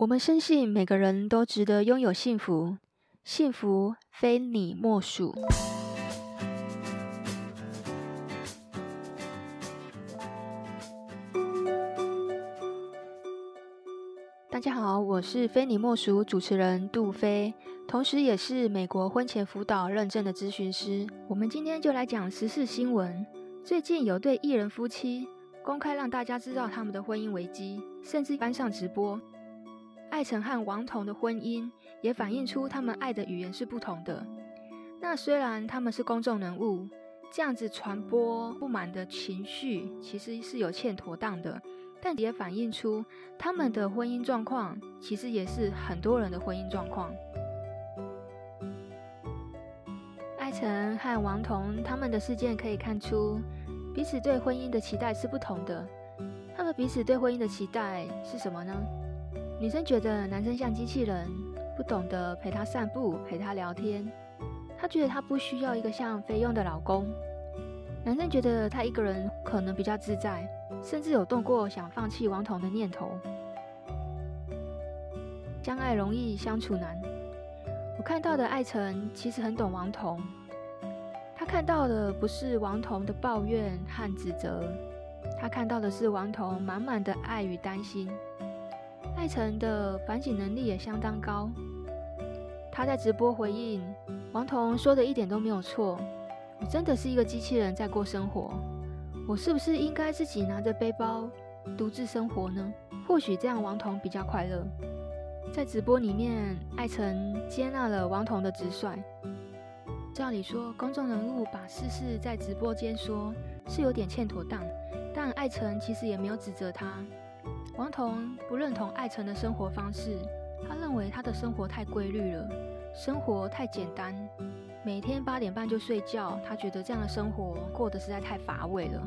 我们深信每个人都值得拥有幸福，幸福非你莫属。大家好，我是非你莫属主持人杜菲，同时也是美国婚前辅导认证的咨询师。我们今天就来讲时事新闻。最近有对艺人夫妻公开让大家知道他们的婚姻危机，甚至搬上直播。艾辰和王彤的婚姻也反映出他们爱的语言是不同的。那虽然他们是公众人物，这样子传播不满的情绪其实是有欠妥当的，但也反映出他们的婚姻状况其实也是很多人的婚姻状况。艾辰和王彤他们的事件可以看出，彼此对婚姻的期待是不同的。他们彼此对婚姻的期待是什么呢？女生觉得男生像机器人，不懂得陪她散步、陪她聊天。她觉得她不需要一个像菲佣的老公。男生觉得他一个人可能比较自在，甚至有动过想放弃王瞳的念头。相爱容易相处难。我看到的艾成其实很懂王瞳，他看到的不是王瞳的抱怨和指责，他看到的是王瞳满满的爱与担心。艾辰的反省能力也相当高，他在直播回应王彤说的一点都没有错。我真的是一个机器人在过生活，我是不是应该自己拿着背包独自生活呢？或许这样王彤比较快乐。在直播里面，艾辰接纳了王彤的直率。照理说，公众人物把事事在直播间说，是有点欠妥当，但艾辰其实也没有指责他。王彤不认同艾辰的生活方式，他认为他的生活太规律了，生活太简单，每天八点半就睡觉，他觉得这样的生活过得实在太乏味了。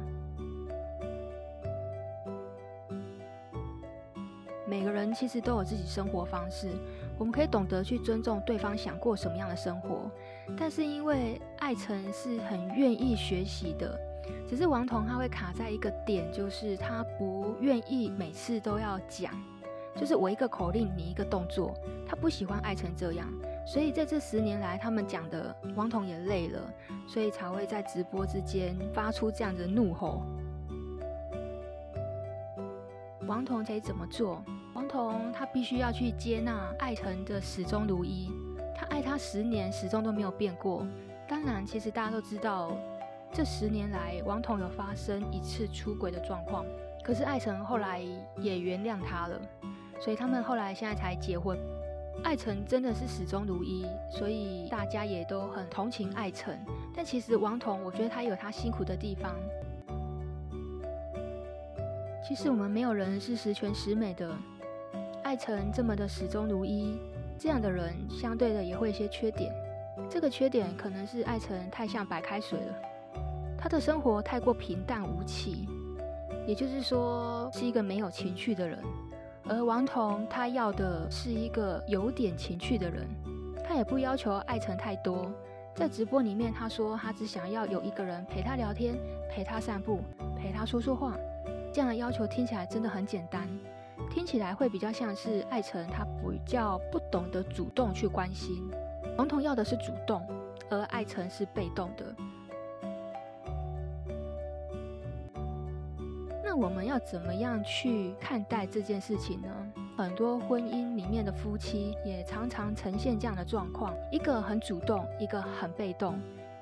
每个人其实都有自己生活方式，我们可以懂得去尊重对方想过什么样的生活，但是因为艾辰是很愿意学习的。只是王彤他会卡在一个点，就是他不愿意每次都要讲，就是我一个口令，你一个动作，他不喜欢爱成这样，所以在这十年来，他们讲的王彤也累了，所以才会在直播之间发出这样的怒吼。王彤得怎么做？王彤他必须要去接纳爱成的始终如一，他爱他十年，始终都没有变过。当然，其实大家都知道。这十年来，王彤有发生一次出轨的状况，可是艾成后来也原谅他了，所以他们后来现在才结婚。艾成真的是始终如一，所以大家也都很同情艾成。但其实王彤，我觉得他有他辛苦的地方。其实我们没有人是十全十美的，艾成这么的始终如一，这样的人相对的也会有些缺点。这个缺点可能是艾成太像白开水了。他的生活太过平淡无奇，也就是说是一个没有情趣的人。而王彤他要的是一个有点情趣的人，他也不要求爱成太多。在直播里面，他说他只想要有一个人陪他聊天、陪他散步、陪他说说话。这样的要求听起来真的很简单，听起来会比较像是爱成他比较不懂得主动去关心。王彤要的是主动，而爱成是被动的。我们要怎么样去看待这件事情呢？很多婚姻里面的夫妻也常常呈现这样的状况：一个很主动，一个很被动。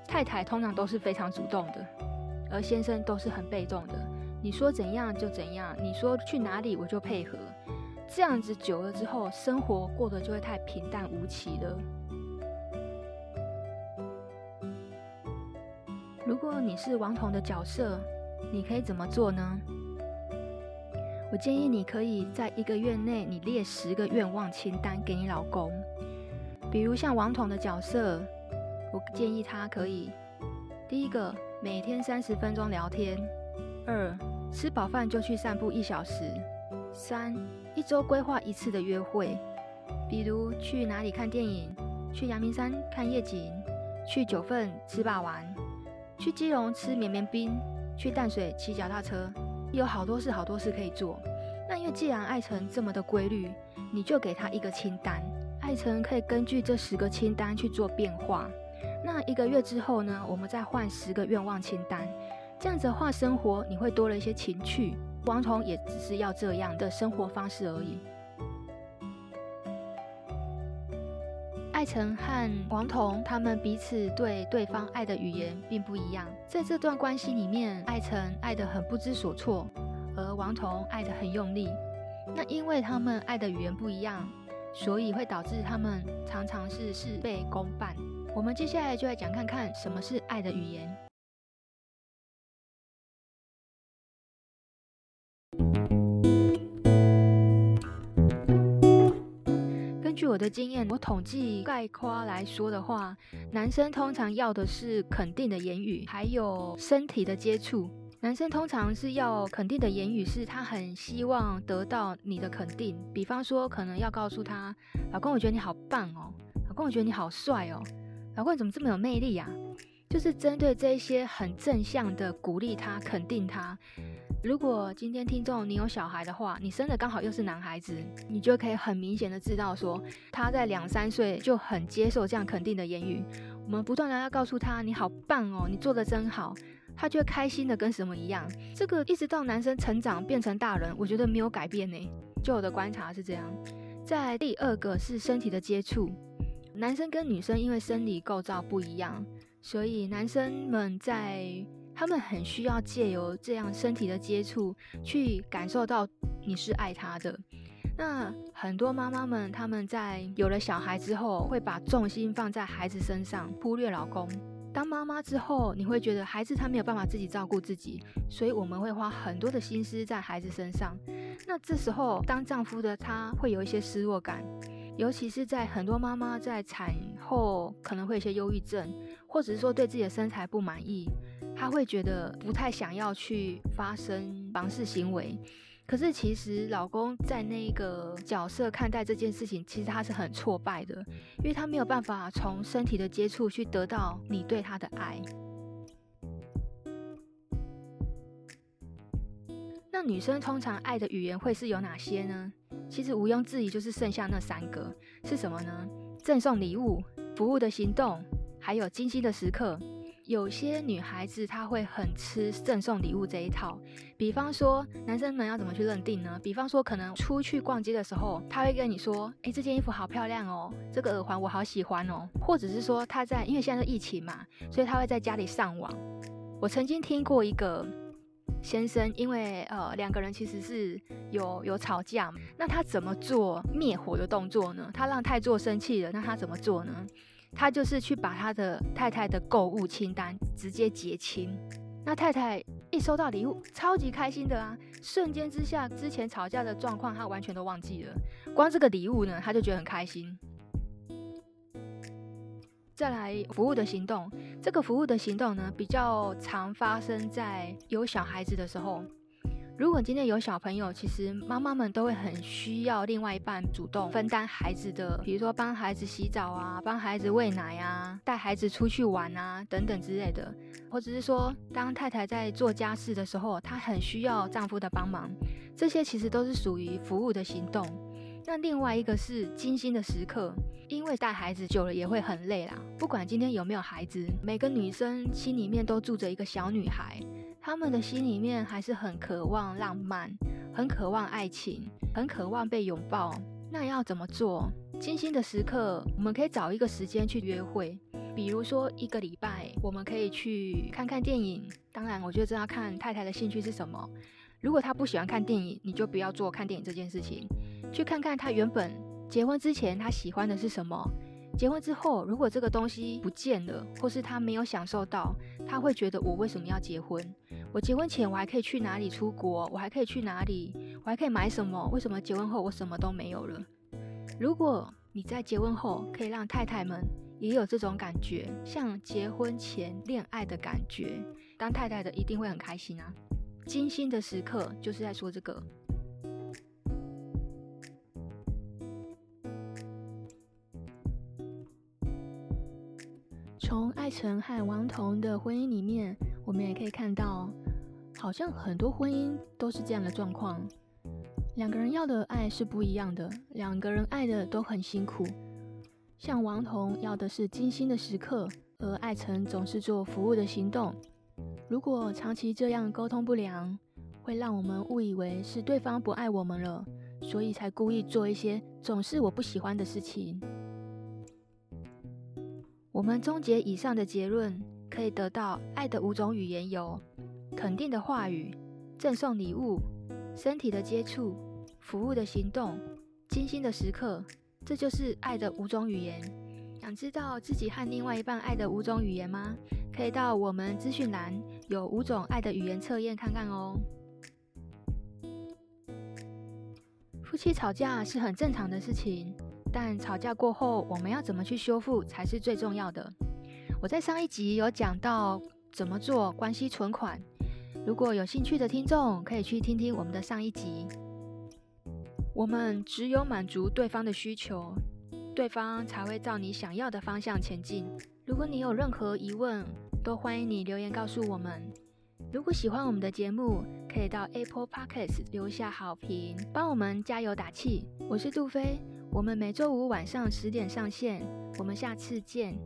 太太通常都是非常主动的，而先生都是很被动的。你说怎样就怎样，你说去哪里我就配合。这样子久了之后，生活过得就会太平淡无奇了。如果你是王彤的角色，你可以怎么做呢？我建议你可以在一个月内，你列十个愿望清单给你老公。比如像王彤的角色，我建议他可以：第一个，每天三十分钟聊天；二，吃饱饭就去散步一小时；三，一周规划一次的约会，比如去哪里看电影，去阳明山看夜景，去九份吃霸王，去基隆吃绵绵冰，去淡水骑脚踏车。有好多事，好多事可以做。那因为既然爱成这么的规律，你就给他一个清单，爱成可以根据这十个清单去做变化。那一个月之后呢，我们再换十个愿望清单，这样子的话，生活你会多了一些情趣。王彤也只是要这样的生活方式而已。艾辰和王彤他们彼此对对方爱的语言并不一样，在这段关系里面，艾辰爱得很不知所措，而王彤爱得很用力。那因为他们爱的语言不一样，所以会导致他们常常是事倍功半。我们接下来就来讲看看什么是爱的语言。据我的经验，我统计概括来说的话，男生通常要的是肯定的言语，还有身体的接触。男生通常是要肯定的言语，是他很希望得到你的肯定。比方说，可能要告诉他：“老公，我觉得你好棒哦，老公，我觉得你好帅哦。”老公，你怎么这么有魅力呀？就是针对这些很正向的鼓励他、肯定他。如果今天听众你有小孩的话，你生的刚好又是男孩子，你就可以很明显的知道说，他在两三岁就很接受这样肯定的言语。我们不断的要告诉他，你好棒哦，你做的真好，他就会开心的跟什么一样。这个一直到男生成长变成大人，我觉得没有改变呢。就我的观察是这样。在第二个是身体的接触。男生跟女生因为生理构造不一样，所以男生们在他们很需要借由这样身体的接触去感受到你是爱他的。那很多妈妈们他们在有了小孩之后，会把重心放在孩子身上，忽略老公。当妈妈之后，你会觉得孩子他没有办法自己照顾自己，所以我们会花很多的心思在孩子身上。那这时候当丈夫的他会有一些失落感。尤其是在很多妈妈在产后可能会有一些忧郁症，或者是说对自己的身材不满意，她会觉得不太想要去发生房事行为。可是其实老公在那个角色看待这件事情，其实他是很挫败的，因为他没有办法从身体的接触去得到你对他的爱。那女生通常爱的语言会是有哪些呢？其实毋庸置疑，就是剩下那三个是什么呢？赠送礼物、服务的行动，还有精心的时刻。有些女孩子她会很吃赠送礼物这一套。比方说，男生们要怎么去认定呢？比方说，可能出去逛街的时候，他会跟你说：“诶，这件衣服好漂亮哦，这个耳环我好喜欢哦。”或者是说他在，因为现在是疫情嘛，所以他会在家里上网。我曾经听过一个。先生，因为呃两个人其实是有有吵架，那他怎么做灭火的动作呢？他让太座生气了，那他怎么做呢？他就是去把他的太太的购物清单直接结清。那太太一收到礼物，超级开心的啊，瞬间之下之前吵架的状况他完全都忘记了，光这个礼物呢，他就觉得很开心。再来服务的行动，这个服务的行动呢，比较常发生在有小孩子的时候。如果今天有小朋友，其实妈妈们都会很需要另外一半主动分担孩子的，比如说帮孩子洗澡啊，帮孩子喂奶啊，带孩子出去玩啊等等之类的，或者是说当太太在做家事的时候，她很需要丈夫的帮忙，这些其实都是属于服务的行动。那另外一个是精心的时刻，因为带孩子久了也会很累啦。不管今天有没有孩子，每个女生心里面都住着一个小女孩，他们的心里面还是很渴望浪漫，很渴望爱情，很渴望被拥抱。那要怎么做？精心的时刻，我们可以找一个时间去约会，比如说一个礼拜，我们可以去看看电影。当然，我觉得这要看太太的兴趣是什么。如果她不喜欢看电影，你就不要做看电影这件事情。去看看他原本结婚之前他喜欢的是什么，结婚之后如果这个东西不见了，或是他没有享受到，他会觉得我为什么要结婚？我结婚前我还可以去哪里出国？我还可以去哪里？我还可以买什么？为什么结婚后我什么都没有了？如果你在结婚后可以让太太们也有这种感觉，像结婚前恋爱的感觉，当太太的一定会很开心啊！精心的时刻就是在说这个。从艾辰和王彤的婚姻里面，我们也可以看到，好像很多婚姻都是这样的状况。两个人要的爱是不一样的，两个人爱的都很辛苦。像王彤要的是精心的时刻，而艾辰总是做服务的行动。如果长期这样沟通不良，会让我们误以为是对方不爱我们了，所以才故意做一些总是我不喜欢的事情。我们终结以上的结论，可以得到爱的五种语言有：肯定的话语、赠送礼物。身体的接触、服务的行动、精心的时刻，这就是爱的五种语言。想知道自己和另外一半爱的五种语言吗？可以到我们资讯栏有五种爱的语言测验看看哦。夫妻吵架是很正常的事情，但吵架过后我们要怎么去修复才是最重要的。我在上一集有讲到怎么做关系存款。如果有兴趣的听众，可以去听听我们的上一集。我们只有满足对方的需求，对方才会照你想要的方向前进。如果你有任何疑问，都欢迎你留言告诉我们。如果喜欢我们的节目，可以到 Apple Podcast 留下好评，帮我们加油打气。我是杜飞，我们每周五晚上十点上线，我们下次见。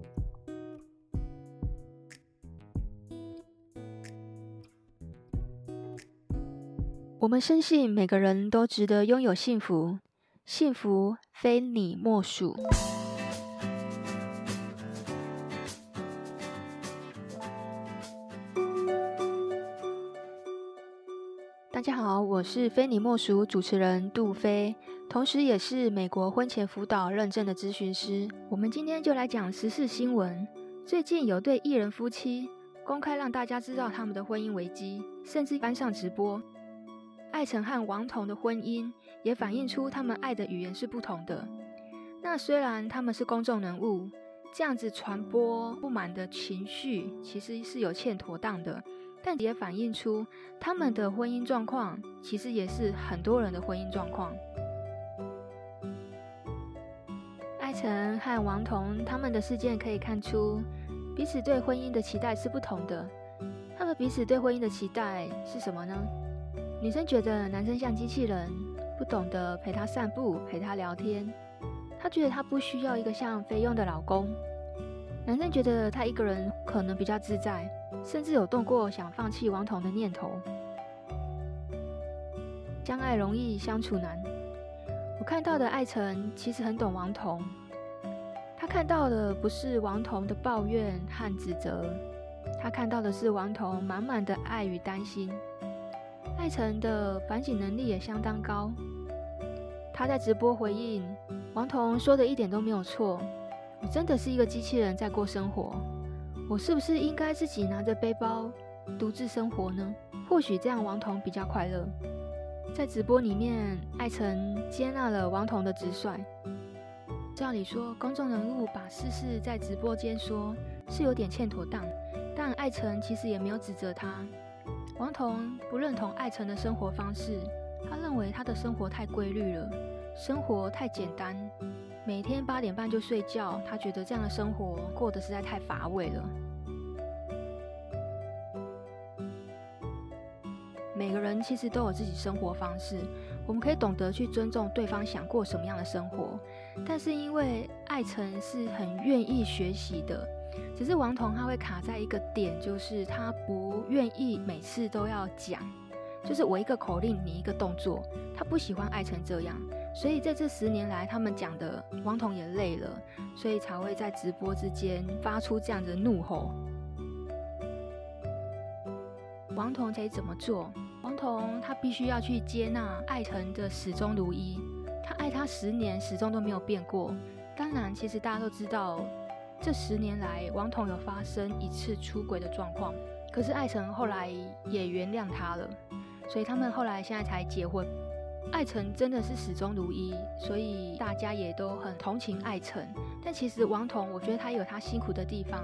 我们深信每个人都值得拥有幸福，幸福非你莫属。大家好，我是非你莫属主持人杜飞，同时也是美国婚前辅导认证的咨询师。我们今天就来讲时事新闻。最近有对艺人夫妻公开让大家知道他们的婚姻危机，甚至搬上直播。艾辰和王彤的婚姻也反映出他们爱的语言是不同的。那虽然他们是公众人物，这样子传播不满的情绪其实是有欠妥当的，但也反映出他们的婚姻状况其实也是很多人的婚姻状况。艾成和王彤他们的事件可以看出，彼此对婚姻的期待是不同的。他们彼此对婚姻的期待是什么呢？女生觉得男生像机器人，不懂得陪她散步、陪她聊天。她觉得她不需要一个像菲佣的老公。男生觉得他一个人可能比较自在，甚至有动过想放弃王彤的念头。相爱容易相处难。我看到的艾成其实很懂王彤，看到的不是王彤的抱怨和指责，他看到的是王彤满满的爱与担心。艾辰的反省能力也相当高。他在直播回应王彤说的一点都没有错。我真的是一个机器人在过生活，我是不是应该自己拿着背包独自生活呢？或许这样王彤比较快乐。在直播里面，艾辰接纳了王彤的直率。照理说，公众人物把事实在直播间说，是有点欠妥当，但艾辰其实也没有指责他。王彤不认同艾辰的生活方式，他认为他的生活太规律了，生活太简单，每天八点半就睡觉，他觉得这样的生活过得实在太乏味了。每个人其实都有自己生活方式，我们可以懂得去尊重对方想过什么样的生活，但是因为艾辰是很愿意学习的。只是王彤他会卡在一个点，就是他不愿意每次都要讲，就是我一个口令，你一个动作，他不喜欢艾辰这样，所以在这十年来，他们讲的王彤也累了，所以才会在直播之间发出这样的怒吼。王彤得怎么做？王彤他必须要去接纳艾辰的始终如一，他爱他十年，始终都没有变过。当然，其实大家都知道。这十年来，王彤有发生一次出轨的状况，可是艾成后来也原谅他了，所以他们后来现在才结婚。艾成真的是始终如一，所以大家也都很同情艾成。但其实王彤，我觉得他有他辛苦的地方。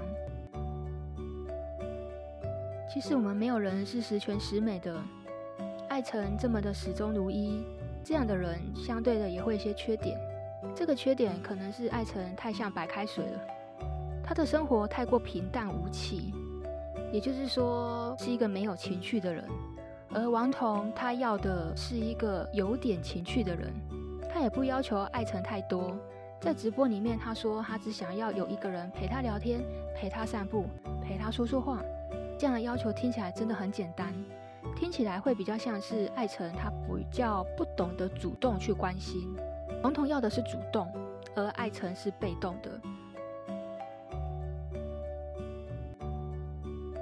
其实我们没有人是十全十美的，艾成这么的始终如一，这样的人相对的也会有一些缺点。这个缺点可能是艾成太像白开水了。他的生活太过平淡无奇，也就是说是一个没有情趣的人，而王彤他要的是一个有点情趣的人，他也不要求艾成太多。在直播里面，他说他只想要有一个人陪他聊天，陪他散步，陪他说说话。这样的要求听起来真的很简单，听起来会比较像是艾成他比较不懂得主动去关心。王彤要的是主动，而艾成是被动的。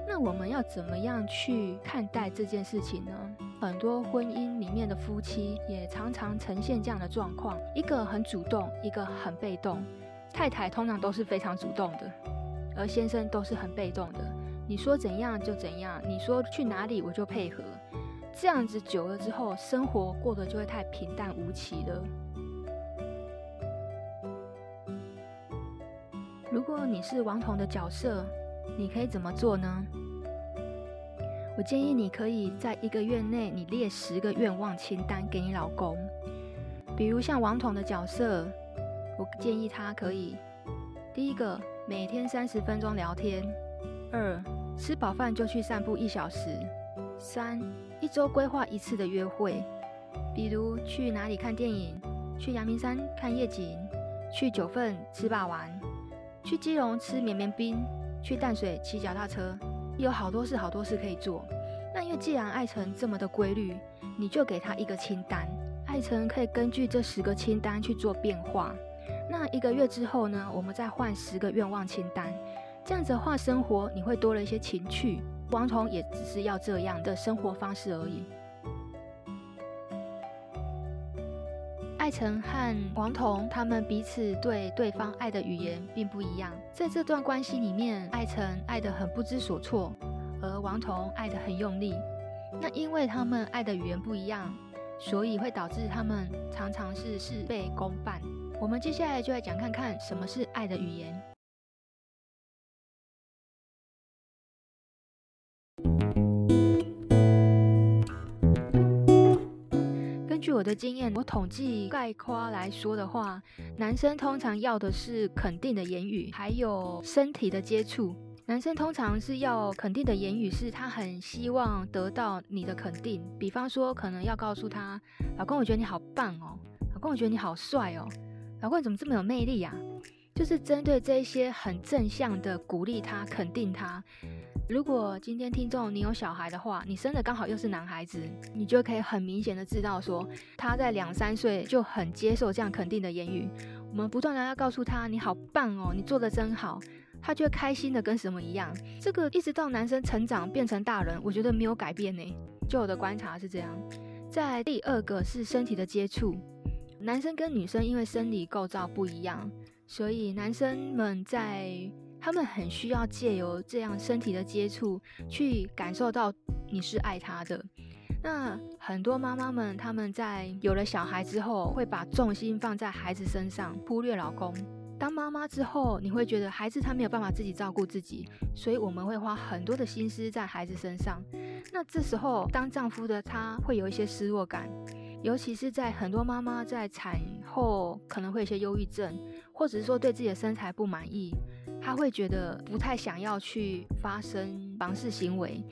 那我们要怎么样去看待这件事情呢？很多婚姻里面的夫妻也常常呈现这样的状况：一个很主动，一个很被动。太太通常都是非常主动的，而先生都是很被动的。你说怎样就怎样，你说去哪里我就配合。这样子久了之后，生活过得就会太平淡无奇了。如果你是王彤的角色，你可以怎么做呢？我建议你可以在一个月内，你列十个愿望清单给你老公。比如像王彤的角色，我建议他可以：第一个，每天三十分钟聊天；二，吃饱饭就去散步一小时；三，一周规划一次的约会，比如去哪里看电影，去阳明山看夜景，去九份吃霸王。去基隆吃绵绵冰，去淡水骑脚踏车，有好多事好多事可以做。那因为既然爱成这么的规律，你就给他一个清单，爱成可以根据这十个清单去做变化。那一个月之后呢，我们再换十个愿望清单，这样子的话，生活你会多了一些情趣。王彤也只是要这样的生活方式而已。艾成和王彤他们彼此对对方爱的语言并不一样，在这段关系里面，艾成爱得很不知所措，而王彤爱得很用力。那因为他们爱的语言不一样，所以会导致他们常常是事倍功半。我们接下来就来讲看看什么是爱的语言。我的经验，我统计概括来说的话，男生通常要的是肯定的言语，还有身体的接触。男生通常是要肯定的言语，是他很希望得到你的肯定。比方说，可能要告诉他：“老公，我觉得你好棒哦，老公，我觉得你好帅哦，老公，你怎么这么有魅力呀？”就是针对这些很正向的鼓励他、肯定他。如果今天听众你有小孩的话，你生的刚好又是男孩子，你就可以很明显的知道说，他在两三岁就很接受这样肯定的言语。我们不断的要告诉他，你好棒哦，你做的真好，他就会开心的跟什么一样。这个一直到男生成长变成大人，我觉得没有改变呢。就我的观察是这样。在第二个是身体的接触，男生跟女生因为生理构造不一样，所以男生们在他们很需要借由这样身体的接触，去感受到你是爱他的。那很多妈妈们，他们在有了小孩之后，会把重心放在孩子身上，忽略老公。当妈妈之后，你会觉得孩子他没有办法自己照顾自己，所以我们会花很多的心思在孩子身上。那这时候，当丈夫的他会有一些失落感，尤其是在很多妈妈在产后可能会有些忧郁症，或者是说对自己的身材不满意。他会觉得不太想要去发生房事行为，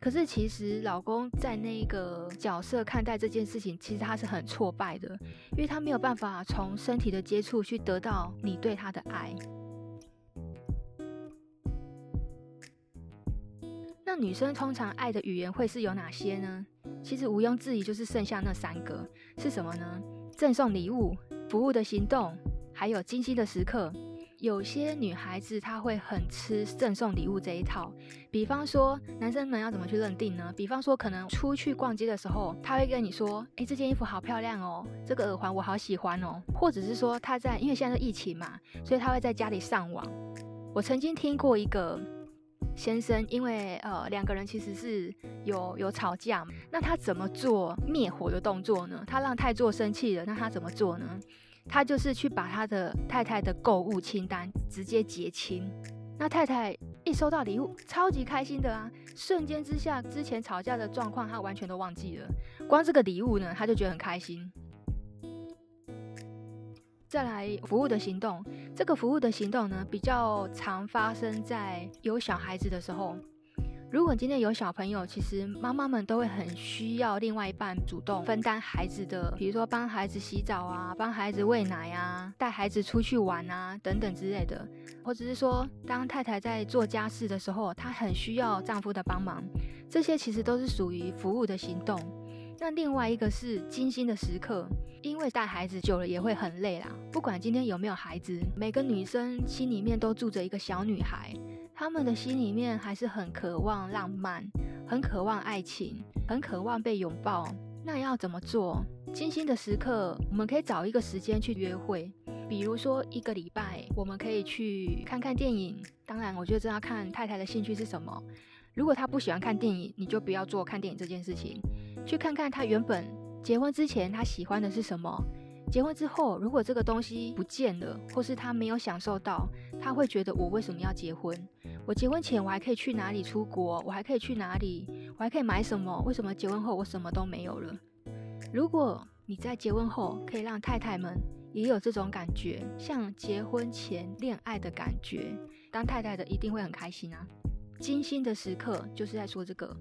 可是其实老公在那个角色看待这件事情，其实他是很挫败的，因为他没有办法从身体的接触去得到你对他的爱。那女生通常爱的语言会是有哪些呢？其实毋庸置疑就是剩下那三个，是什么呢？赠送礼物、服务的行动，还有精心的时刻。有些女孩子她会很吃赠送礼物这一套，比方说男生们要怎么去认定呢？比方说可能出去逛街的时候，他会跟你说：“诶，这件衣服好漂亮哦，这个耳环我好喜欢哦。”或者是说他在，因为现在是疫情嘛，所以他会在家里上网。我曾经听过一个先生，因为呃两个人其实是有有吵架，那他怎么做灭火的动作呢？他让太座生气了，那他怎么做呢？他就是去把他的太太的购物清单直接结清，那太太一收到礼物，超级开心的啊！瞬间之下，之前吵架的状况他完全都忘记了，光这个礼物呢，他就觉得很开心。再来服务的行动，这个服务的行动呢，比较常发生在有小孩子的时候。如果今天有小朋友，其实妈妈们都会很需要另外一半主动分担孩子的，比如说帮孩子洗澡啊，帮孩子喂奶啊，带孩子出去玩啊，等等之类的。或者是说，当太太在做家事的时候，她很需要丈夫的帮忙，这些其实都是属于服务的行动。那另外一个是精心的时刻，因为带孩子久了也会很累啦。不管今天有没有孩子，每个女生心里面都住着一个小女孩。他们的心里面还是很渴望浪漫，很渴望爱情，很渴望被拥抱。那要怎么做？精心的时刻，我们可以找一个时间去约会，比如说一个礼拜，我们可以去看看电影。当然，我觉得这要看太太的兴趣是什么。如果她不喜欢看电影，你就不要做看电影这件事情。去看看她原本结婚之前她喜欢的是什么。结婚之后，如果这个东西不见了，或是他没有享受到，他会觉得我为什么要结婚？我结婚前我还可以去哪里出国？我还可以去哪里？我还可以买什么？为什么结婚后我什么都没有了？如果你在结婚后可以让太太们也有这种感觉，像结婚前恋爱的感觉，当太太的一定会很开心啊！精心的时刻就是在说这个。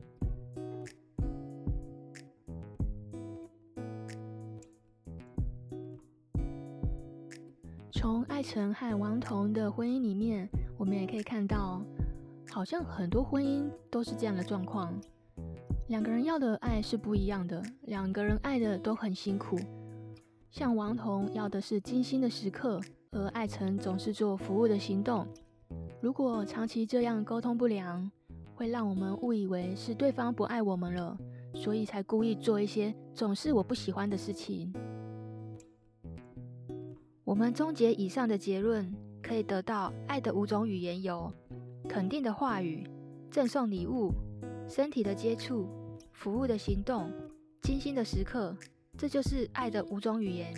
从艾辰和王彤的婚姻里面，我们也可以看到，好像很多婚姻都是这样的状况。两个人要的爱是不一样的，两个人爱的都很辛苦。像王彤要的是精心的时刻，而艾辰总是做服务的行动。如果长期这样沟通不良，会让我们误以为是对方不爱我们了，所以才故意做一些总是我不喜欢的事情。我们总结以上的结论，可以得到爱的五种语言有：肯定的话语、赠送礼物、身体的接触、服务的行动、精心的时刻。这就是爱的五种语言。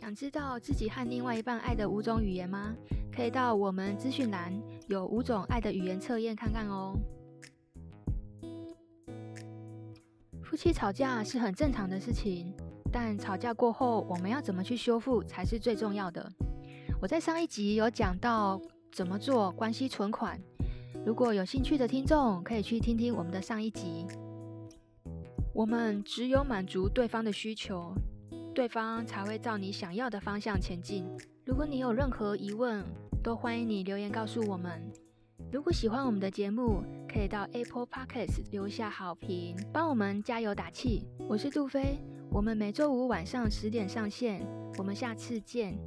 想知道自己和另外一半爱的五种语言吗？可以到我们资讯栏有五种爱的语言测验看看哦。夫妻吵架是很正常的事情。但吵架过后，我们要怎么去修复才是最重要的。我在上一集有讲到怎么做关系存款，如果有兴趣的听众可以去听听我们的上一集。我们只有满足对方的需求，对方才会照你想要的方向前进。如果你有任何疑问，都欢迎你留言告诉我们。如果喜欢我们的节目，可以到 Apple Podcast 留下好评，帮我们加油打气。我是杜飞。我们每周五晚上十点上线，我们下次见。